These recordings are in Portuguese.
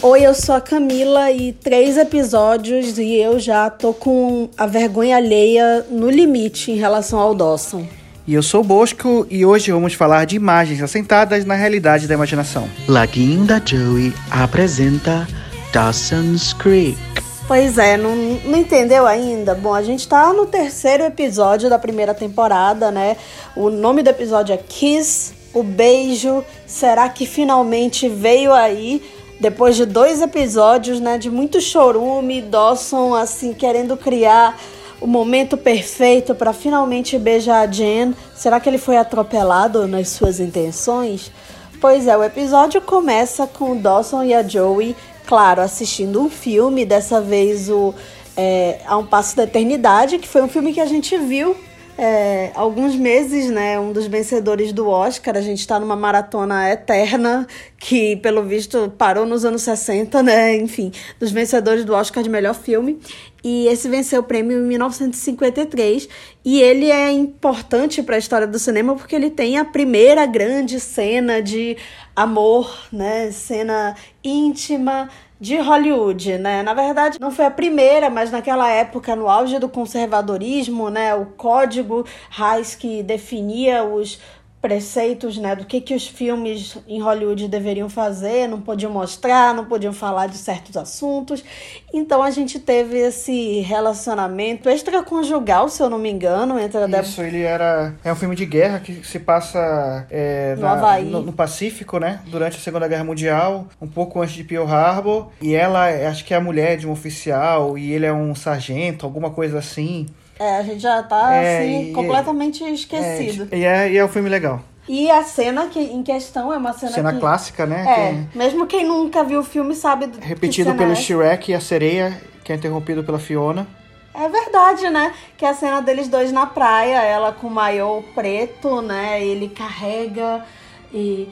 Oi, eu sou a Camila e três episódios e eu já tô com a vergonha alheia no limite em relação ao Dawson. E eu sou o Bosco e hoje vamos falar de imagens assentadas na realidade da imaginação. Laguinda Joey apresenta Dawson's Creek. Pois é, não, não entendeu ainda? Bom, a gente tá no terceiro episódio da primeira temporada, né? O nome do episódio é Kiss, o beijo. Será que finalmente veio aí? Depois de dois episódios, né, de muito chorume, Dawson assim querendo criar o momento perfeito para finalmente beijar a Jen. Será que ele foi atropelado nas suas intenções? Pois é, o episódio começa com Dawson e a Joey, claro, assistindo um filme, dessa vez o é, A um Passo da Eternidade, que foi um filme que a gente viu é, alguns meses, né? Um dos vencedores do Oscar. A gente está numa maratona eterna que, pelo visto, parou nos anos 60, né? Enfim, dos vencedores do Oscar de melhor filme. E esse venceu o prêmio em 1953. E ele é importante para a história do cinema porque ele tem a primeira grande cena de amor, né? Cena íntima de Hollywood, né? Na verdade, não foi a primeira, mas naquela época, no auge do conservadorismo, né, o código Reis que definia os preceitos, né, do que que os filmes em Hollywood deveriam fazer, não podiam mostrar, não podiam falar de certos assuntos. Então a gente teve esse relacionamento extraconjugal, se eu não me engano, entre a Isso, ele era é um filme de guerra que se passa é, No na- no, no Pacífico, né, durante a Segunda Guerra Mundial, um pouco antes de Pearl Harbor, e ela é- acho que é a mulher de um oficial e ele é um sargento, alguma coisa assim. É, a gente já tá É, assim e- completamente É, esquecido. e, é, e é um filme legal. E a cena que em questão é uma cena, Cena que clássica, né? É, mesmo quem nunca viu o filme sabe do é repetido pelo é. Shrek e a sereia, que é interrompido pela Fiona. É verdade, né? Que é a cena deles dois na praia, ela com o maiô preto, né? Ele carrega e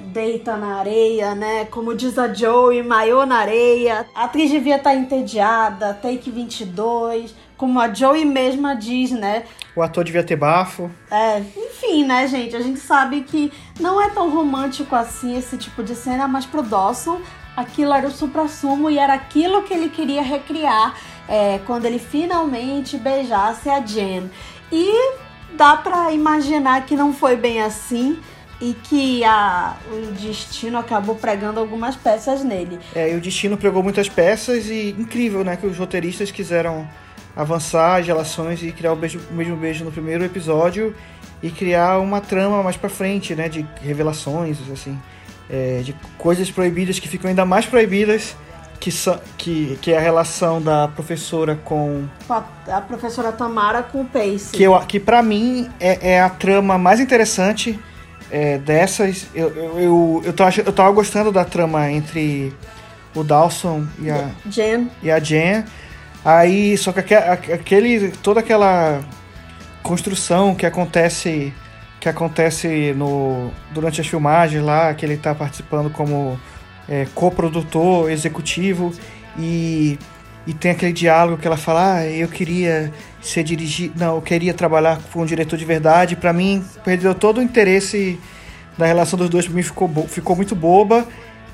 deita na areia, né? Como diz a Joey, maiô na areia. A atriz devia estar entediada, take 22, como a Joey mesma diz, né? O ator devia ter bafo. É, enfim, né, gente? A gente sabe que não é tão romântico assim esse tipo de cena, mas pro Dawson aquilo era o supra-sumo e era aquilo que ele queria recriar é, quando ele finalmente beijasse a Jen. E dá pra imaginar que não foi bem assim e que a, o destino acabou pregando algumas peças nele. É, e o Destino pregou muitas peças e incrível, né? Que os roteiristas quiseram avançar as relações e criar o, beijo- o mesmo beijo no primeiro episódio e criar uma trama mais pra frente, né? De revelações, assim. é, de coisas proibidas que ficam ainda mais proibidas, que, são, que, que é a relação da professora com... A, professora Tamara com o Pace. Que, eu, que pra mim é, é a trama mais interessante é, dessas. Eu, eu, eu, eu, tô ach- eu tava gostando da trama entre o Dawson e a, Jen. e a Jen. Aí, só que aque- aque- aquele, toda aquela construção que acontece que acontece no, durante as filmagens lá, que ele tá participando como é, coprodutor executivo e, e tem aquele diálogo que ela fala, ah, eu queria ser dirigido, não, eu queria trabalhar com um diretor de verdade. Pra mim, perdeu todo o interesse da relação dos dois, pra mim ficou, ficou muito boba.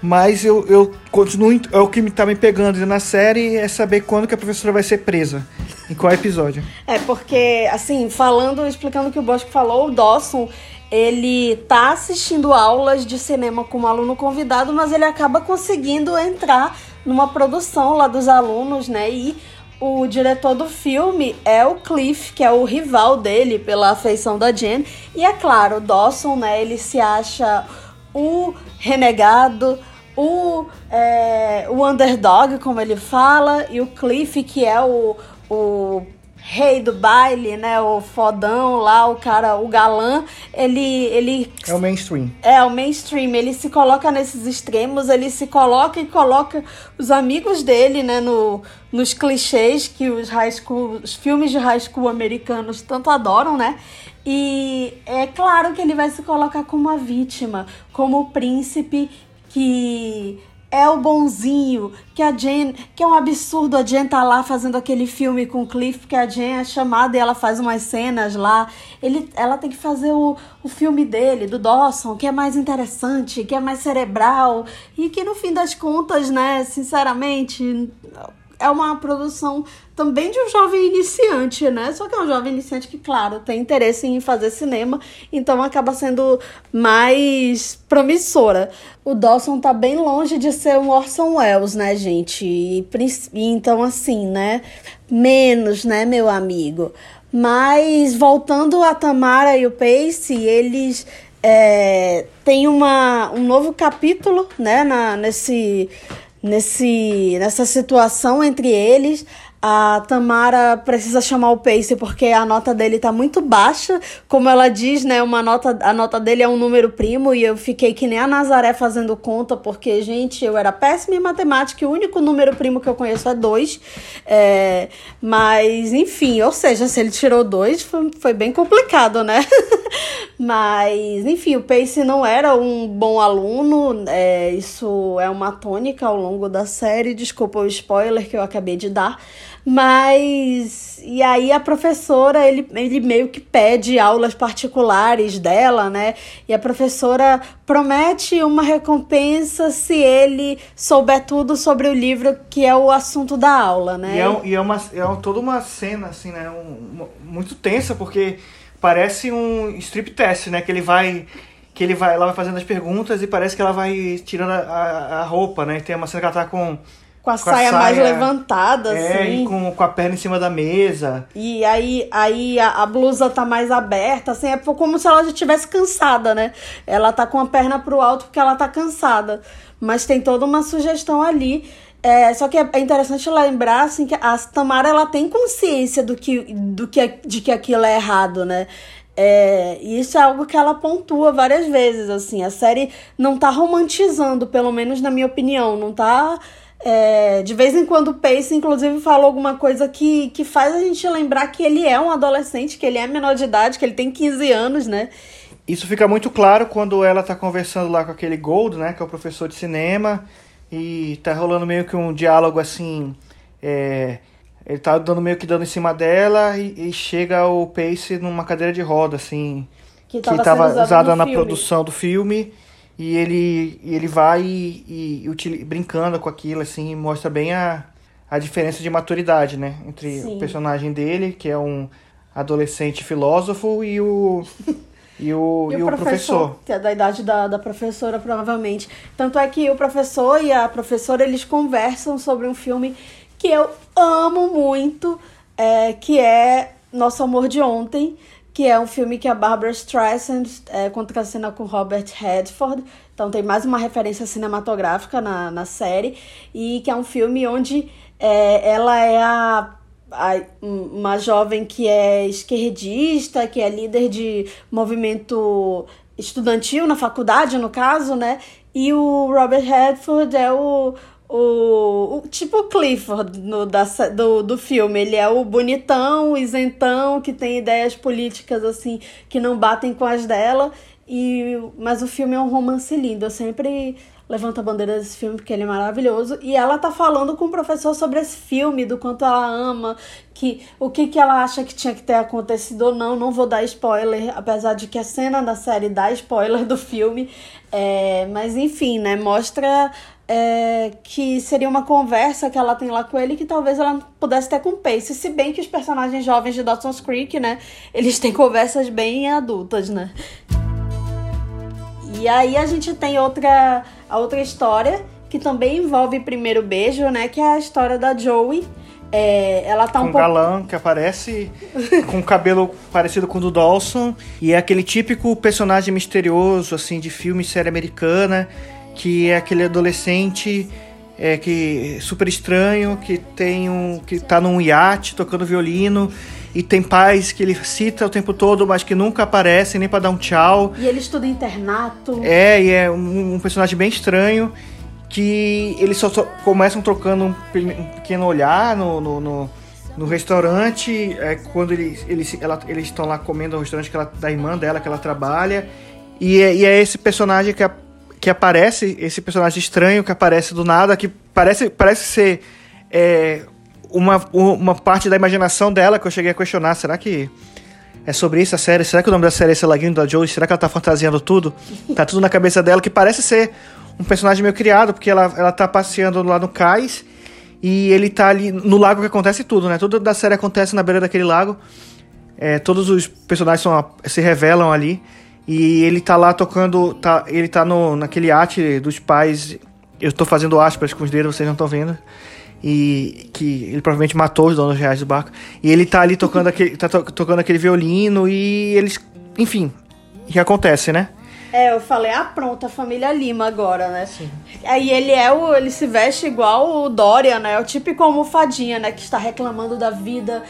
Mas eu, eu continuo. É o que tá me pegando na série é saber quando que a professora vai ser presa. Em qual episódio. É, porque, assim, falando, explicando o que o Bosco falou, o Dawson, ele tá assistindo aulas de cinema como aluno convidado, mas ele acaba conseguindo entrar numa produção lá dos alunos, né? E o diretor do filme é o Cliff, que é o rival dele pela afeição da Jen. E é claro, o Dawson, né, ele se acha o renegado, o, é, o underdog, como ele fala, e o Cliff, que é o, o rei do baile, né? O fodão lá, o cara, o galã, ele, ele É o mainstream. é, o mainstream, ele se coloca nesses extremos, ele se coloca e coloca os amigos dele, né, no, nos clichês que os high school, os filmes de high school americanos tanto adoram, né? E é claro que ele vai se colocar como a vítima, como o príncipe que é o bonzinho, que a Jane, que é um absurdo a Jane tá lá fazendo aquele filme com o Cliff, que a Jane é chamada e ela faz umas cenas lá. Ele, ela tem que fazer o, o filme dele, do Dawson, que é mais interessante, que é mais cerebral, e que no fim das contas, né, sinceramente, é uma produção também de um jovem iniciante, né? Só que é um jovem iniciante que, claro, tem interesse em fazer cinema, então acaba sendo mais promissora. O Dawson tá bem longe de ser um Orson Welles, né, gente? E, então, assim, né? Menos, né, meu amigo? Mas voltando a Tamara e o Pace, eles é, têm uma, um novo capítulo, né, na, nesse nesse, nessa situação entre eles a Tamara precisa chamar o Pace porque a nota dele tá muito baixa. Como ela diz, né? Uma nota, a nota dele é um número primo e eu fiquei que nem a Nazaré fazendo conta, porque, gente, eu era péssima em matemática e o único número primo que eu conheço é dois. É, mas, enfim, ou seja, se ele tirou dois, foi, foi bem complicado, né? mas, enfim, o Pace não era um bom aluno. É, isso é uma tônica ao longo da série. Desculpa o spoiler que eu acabei de dar. Mas. E aí a professora, ele, ele meio que pede aulas particulares dela, né? E a professora promete uma recompensa se ele souber tudo sobre o livro que é o assunto da aula, né? E é, e é, uma, é toda uma cena, assim, né? Um, muito tensa, porque parece um strip test, né? Que ele vai que ele vai, ela vai fazendo as perguntas e parece que ela vai tirando a, a, a roupa, né? Tem uma cena que ela tá com com a, com saia, a saia, mais levantada, é, assim. E com, com a perna em cima da mesa. E aí, aí a, a, blusa tá mais aberta, assim, é como se ela já estivesse cansada, né? Ela tá com a perna pro alto porque ela tá cansada. Mas tem toda uma sugestão ali. É, só que é, é interessante lembrar assim, que a Tamara ela tem consciência do que, do que, de que aquilo é errado, né? É, e isso é algo que ela pontua várias vezes, assim. A série não tá romantizando, pelo menos na minha opinião, não tá é, de vez em quando o Pace, inclusive, fala alguma coisa que, que faz a gente lembrar que ele é um adolescente, que ele é menor de idade, que ele tem 15 anos, né? Isso fica muito claro quando ela tá conversando lá com aquele Gold, né? Que é o professor de cinema. E tá rolando meio que um diálogo assim. É, ele tá dando meio que dando em cima dela e, e chega o Pace numa cadeira de roda, assim. Que estava usada na filme. produção do filme. E ele, ele vai e, e, brincando com aquilo, assim, mostra bem a, a diferença de maturidade, né? Entre Sim. o personagem dele, que é um adolescente filósofo, e o. E o, e, e o, professor, professor, Que é da idade da, da professora, provavelmente. Tanto é que o professor e a professora, eles conversam sobre um filme que eu amo muito, é, que é Nosso Amor de Ontem, que é um filme que a Barbara Streisand é, contracena com Robert Redford. Então tem mais uma referência cinematográfica na, na série. E que é um filme onde é, ela é a, a, uma jovem que é esquerdista, que é líder de movimento estudantil na faculdade, no caso, né? E o Robert Redford é o, o, o tipo Clifford no, da, do, do filme. Ele é o bonitão, isentão, que tem ideias políticas assim que não batem com as dela. E, mas o filme é um romance lindo. Eu sempre levanto a bandeira desse filme porque ele é maravilhoso. E ela tá falando com o professor sobre esse filme, do quanto ela ama, que o que, que ela acha que tinha que ter acontecido ou não. Não vou dar spoiler, apesar de que a cena da série dá spoiler do filme. É, mas enfim, né? Mostra é, que seria uma conversa que ela tem lá com ele que talvez ela pudesse ter com o Pace. Se bem que os personagens jovens de Dawson's Creek, né? Eles têm conversas bem adultas, né? E aí a gente tem outra, a outra história que também envolve primeiro beijo, né? Que é a história da Joey. É, ela tá um, um pouco... galã que aparece com cabelo parecido com o do Dawson. E é aquele típico personagem misterioso, assim, de filme série americana que é aquele adolescente é, que super estranho, que tem um que tá num iate tocando violino e tem pais que ele cita o tempo todo, mas que nunca aparecem nem para dar um tchau. E ele estuda internato. É, e é um, um personagem bem estranho que eles só, só começam trocando um, pequeno olhar no, no, no, no restaurante, é, quando eles, eles, ela, eles estão lá comendo no restaurante que ela, da irmã dela que ela trabalha. E é, e é esse personagem que a, que aparece, esse personagem estranho que aparece do nada, que parece, parece ser é, uma, uma parte da imaginação dela que eu cheguei a questionar. Será que é sobre isso a série? Será que o nome da série é esse Laguinho da Joe? Será que ela tá fantasiando tudo? Tá tudo na cabeça dela, que parece ser um personagem meio criado, porque ela, ela tá passeando lá no cais e ele tá ali no lago que acontece tudo, né? Tudo da série acontece na beira daquele lago. É, todos os personagens são, se revelam ali. E ele tá lá tocando. Tá, ele tá no, naquele arte dos pais. Eu tô fazendo aspas com os dedos, vocês não estão vendo. E que ele provavelmente matou os donos reais do barco. E ele tá ali tocando aquele, tá to, tocando aquele violino e eles. Enfim, o que acontece, né? É, eu falei, ah, pronto, a família Lima agora, né? Sim. Aí ele é o. ele se veste igual o Dorian, né? É o típico almofadinha, né? Que está reclamando da vida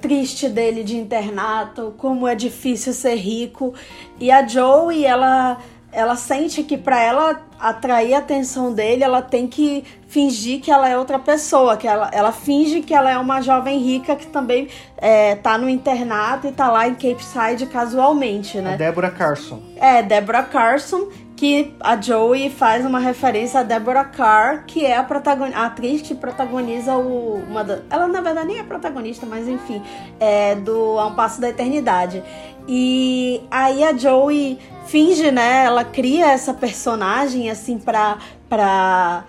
triste dele de internato, como é difícil ser rico. E a Joey, ela ela sente que para ela atrair a atenção dele, ela tem que fingir que ela é outra pessoa, que ela, ela finge que ela é uma jovem rica que também é, tá no internato e tá lá em Cape Side casualmente, né? A Deborah Carson. É, Deborah Carson, que a Joey faz uma referência a Deborah Carr, que é a, a atriz que protagoniza o. Uma da, ela na verdade nem é protagonista, mas enfim, é do A um Passo da Eternidade. E aí a Joey finge, né? Ela cria essa personagem assim pra. pra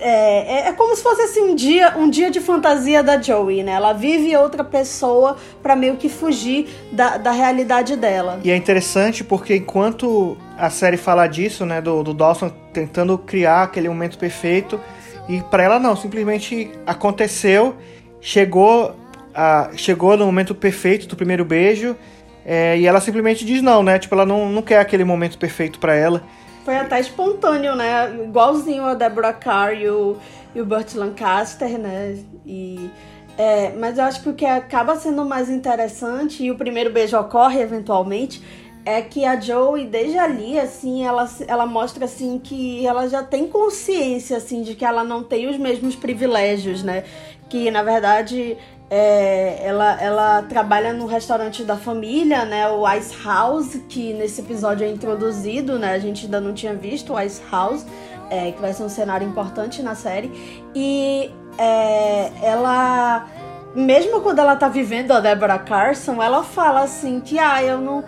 é, é, é, como se fosse assim um dia, um dia de fantasia da Joey, né? Ela vive outra pessoa para meio que fugir da, da realidade dela. E é interessante porque enquanto a série fala disso, né, do, do Dawson tentando criar aquele momento perfeito, e para ela não, simplesmente aconteceu, chegou, a, chegou no momento perfeito do primeiro beijo, é, e ela simplesmente diz não, né? Tipo, ela não, não quer aquele momento perfeito para ela. Foi até espontâneo, né? Igualzinho a Deborah Carr e o, e o Burt Lancaster, né? E, é, mas eu acho que o que acaba sendo mais interessante, e o primeiro beijo ocorre eventualmente, é que a Joey, desde ali, assim, ela, ela mostra, assim, que ela já tem consciência, assim, de que ela não tem os mesmos privilégios, né? Que, na verdade, é, ela, ela trabalha no restaurante da família, né? O Ice House, que nesse episódio é introduzido, né? A gente ainda não tinha visto o Ice House, é, que vai ser um cenário importante na série. E é, ela, mesmo quando ela tá vivendo a Deborah Carson, ela fala assim que, ah, eu não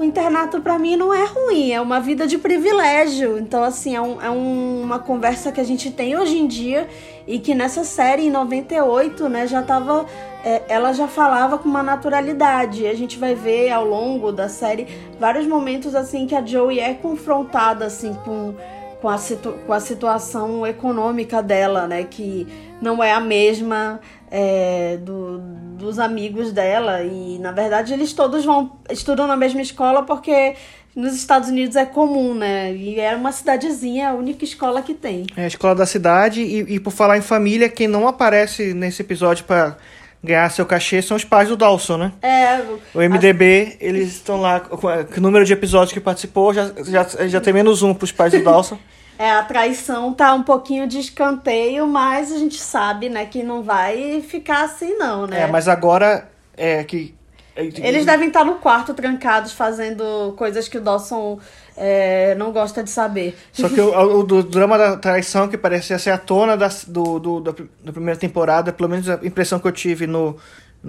o internato para mim não é ruim, é uma vida de privilégio. Então, assim, é, um, é um, uma conversa que a gente tem hoje em dia e que nessa série, em 98, né, já tava. É, ela já falava com uma naturalidade. A gente vai ver ao longo da série vários momentos assim que a Joey é confrontada assim com, com, a, situ, com a situação econômica dela, né? Que não é a mesma é, do, dos amigos dela. E na verdade eles todos vão estudam na mesma escola porque nos Estados Unidos é comum, né? E era uma cidadezinha, a única escola que tem. É a escola da cidade. E, e por falar em família, quem não aparece nesse episódio para ganhar seu cachê são os pais do Dawson, né? É. O MDB, a... eles estão lá. Com o número de episódios que participou já, já, já tem menos um pros pais do Dawson. É, a traição tá um pouquinho de escanteio, mas a gente sabe, né, que não vai ficar assim, não, né? É, mas agora é que. Eles devem estar no quarto trancados fazendo coisas que o Dawson é, não gosta de saber. Só que o, o, do drama da traição, que parecia ser a tona da, do, do, da, da primeira temporada, pelo menos a impressão que eu tive no,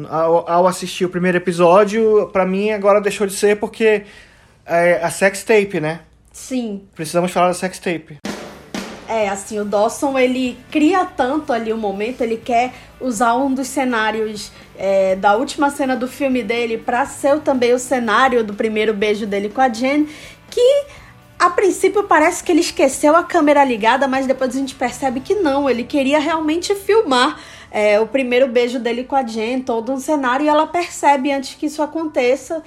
ao, ao assistir o primeiro episódio, para mim agora deixou de ser porque é, a sex tape, né? Sim. Precisamos falar da sex tape. É, assim, o Dawson, ele cria tanto ali o momento, ele quer usar um dos cenários é, da última cena do filme dele para ser também o cenário do primeiro beijo dele com a Jen, que a princípio parece que ele esqueceu a câmera ligada, mas depois a gente percebe que não, ele queria realmente filmar é, o primeiro beijo dele com a Jen, todo um cenário, e ela percebe antes que isso aconteça.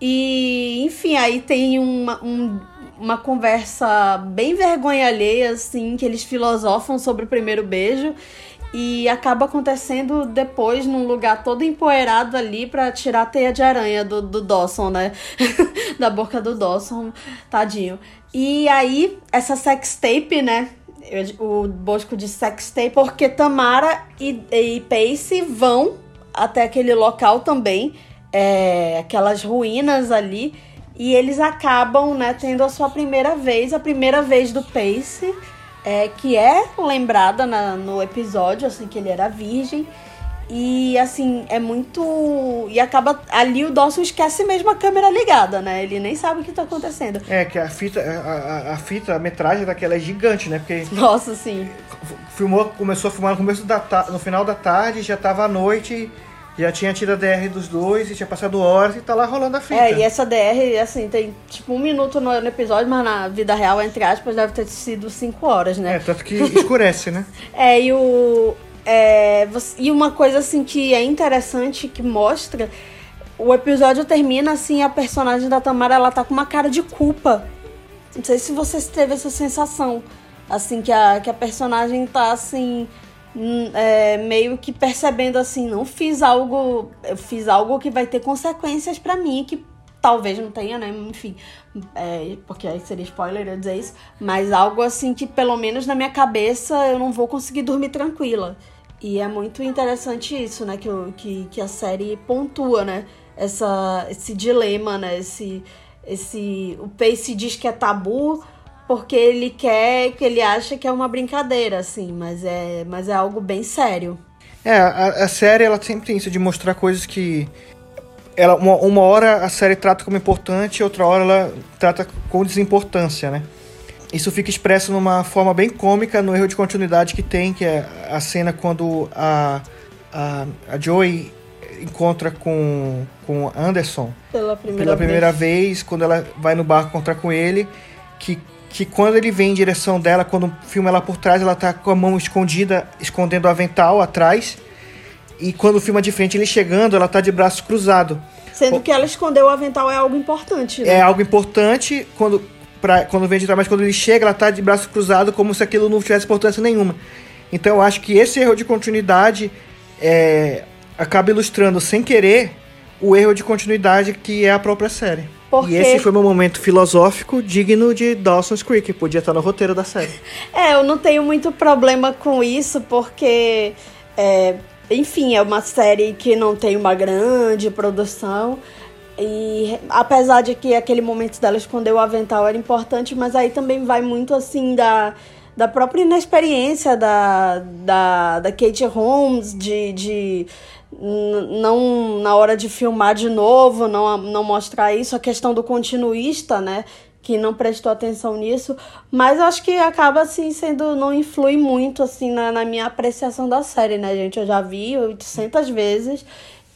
E, enfim, aí tem uma, um uma conversa bem vergonha alheia, assim, que eles filosofam sobre o primeiro beijo. E acaba acontecendo depois num lugar todo empoeirado ali para tirar a teia de aranha do, do Dawson, né? da boca do Dawson, tadinho. E aí, essa sex tape, né? O Bosco de sex tape, porque Tamara e, e Pace vão até aquele local também, é, aquelas ruínas ali E eles acabam, né, tendo a sua primeira vez, a primeira vez do Pace, é, que é lembrada na, no episódio, assim, que ele era virgem. E assim, é muito. E acaba. Ali o Dawson esquece mesmo a câmera ligada, né? Ele nem sabe o que tá acontecendo. É, que a fita, a, a, fita, a metragem daquela é gigante, né? Porque Nossa, sim. filmou, começou a filmar no começo da no final da tarde, já tava à noite, já tinha tido a DR dos dois, e tinha passado horas e tá lá rolando a fita. É, e essa DR, assim, tem tipo um minuto no, episódio, mas na vida real, entre aspas, deve ter sido cinco horas, né? É, tanto que escurece, né? É, e o. é, você- e uma coisa assim que é interessante que mostra. O episódio termina assim, a personagem da Tamara ela tá com uma cara de culpa. Não sei se você teve essa sensação. Assim, que a, que a personagem tá assim. Hum, é, meio que percebendo assim, não fiz algo. Eu fiz algo que vai ter consequências pra mim, que talvez não tenha, né? Enfim. é, porque aí seria spoiler eu dizer isso. Mas algo assim que, pelo menos na minha cabeça, eu não vou conseguir dormir tranquila. E é muito interessante isso, né? Que, que, que a série pontua, né? Essa, esse dilema, né? Esse, esse, o Pace diz que é tabu porque ele quer, que ele acha que é uma brincadeira, assim, mas é, mas é algo bem sério. É, a, a série ela sempre tem isso de mostrar coisas que. Ela, uma, uma hora a série trata como importante, outra hora ela trata com desimportância, né? Isso fica expresso numa forma bem cômica no erro de continuidade que tem, que é a cena quando a, a, a Joey encontra com, com Anderson Pela primeira, pela primeira vez. vez, quando ela vai no barco encontrar com ele, que, que quando ele vem em direção dela, quando filma ela por trás, ela tá com a mão escondida, escondendo o avental atrás. E quando filma de frente ele chegando, ela tá de braço cruzado. Sendo que ela escondeu o avental é algo importante, né? É algo importante quando, pra, quando vem de trás, mas quando ele chega, ela tá de braço cruzado, como se aquilo não tivesse importância nenhuma. Então eu acho que esse erro de continuidade é, acaba ilustrando, sem querer, o erro de continuidade que é a própria série. Porque- E esse foi meu momento filosófico digno de Dawson's Creek, podia estar no roteiro da série. É, eu não tenho muito problema com isso, porque, é, enfim, é uma série que não tem uma grande produção. E apesar de que aquele momento dela esconder o avental era importante, mas aí também vai muito assim da, da própria inexperiência da, da, da Kate Holmes, de, de não na hora de filmar de novo, não, não mostrar isso, a questão do continuista, né? que não prestou atenção nisso, mas acho que acaba assim sendo não influi muito assim na, na minha apreciação da série, né, gente? Eu já vi 800 vezes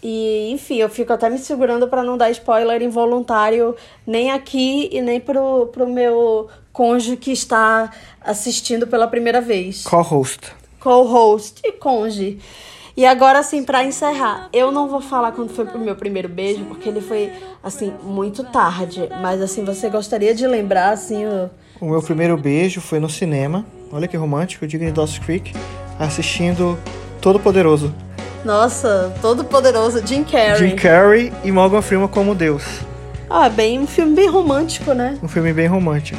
e, enfim, eu fico até me segurando para não dar spoiler involuntário nem aqui e nem pro, pro meu cônjuge que está assistindo pela primeira vez. Co-host. Co-host e conge. E agora, assim, pra encerrar, eu não vou falar quando foi pro meu primeiro beijo, porque ele foi, assim, muito tarde. Mas, assim, você gostaria de lembrar, assim, o... O meu primeiro beijo foi no cinema. Olha que romântico, digo em Dawson's Creek, assistindo Todo Poderoso. Nossa, todo poderoso Jim Carrey. Jim Carrey e Morgan Freeman como Deus. Ah, bem, um filme bem romântico, né? Um filme bem romântico.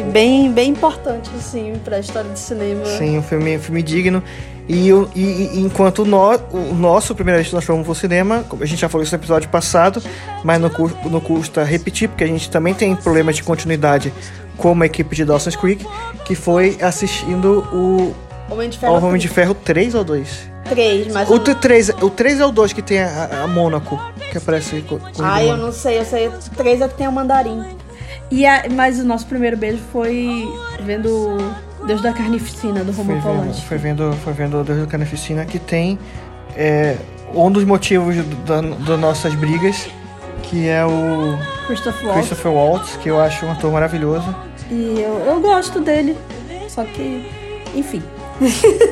E bem, bem importante, assim, pra história do cinema. Sim, um filme, um filme digno. E, e- e enquanto o, no, o nosso, primeira vez que nós fomos pro cinema, como a gente já falou isso no episódio passado, mas não, não custa repetir, porque a gente também tem problemas de continuidade como a equipe de Dawson's Creek, que foi assistindo o, Homem de Ferro Homem de Ferro 3 ou 2? 3, mas... O eu- 3, o 3 é o 2 que tem a, a Mônaco, que aparece com, com Ai, eu não sei, eu sei. O 3 é que tem o mandarim. E a, mas o nosso primeiro beijo foi vendo Deus da Carnificina, do vendo, Polanski. foi vendo, foi vendo Deus da Carnificina, que tem é, um dos motivos da- das nossas brigas, que é o Christopher Waltz. Christopher Waltz, que eu acho um ator maravilhoso. E eu, eu gosto dele. Só que, enfim.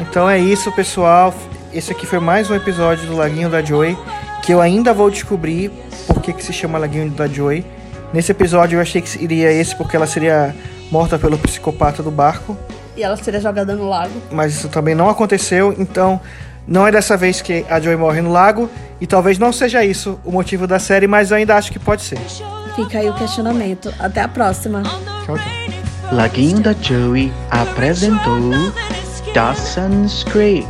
Então é isso, pessoal. Esse aqui foi mais um episódio do Laguinho da Joy, que eu ainda vou descobrir por que, que se chama Laguinho da Joy. Nesse episódio eu achei que iria esse porque ela seria morta pelo psicopata do barco, E ela seria jogada no lago. mas isso também não aconteceu, então não é dessa vez que a Joy morre no lago, e talvez não seja isso o motivo da série, mas eu ainda acho que pode ser. Fica aí o questionamento. Até a próxima. Tchau, tchau. Laguinho da Joey apresentou Dawson's Creek.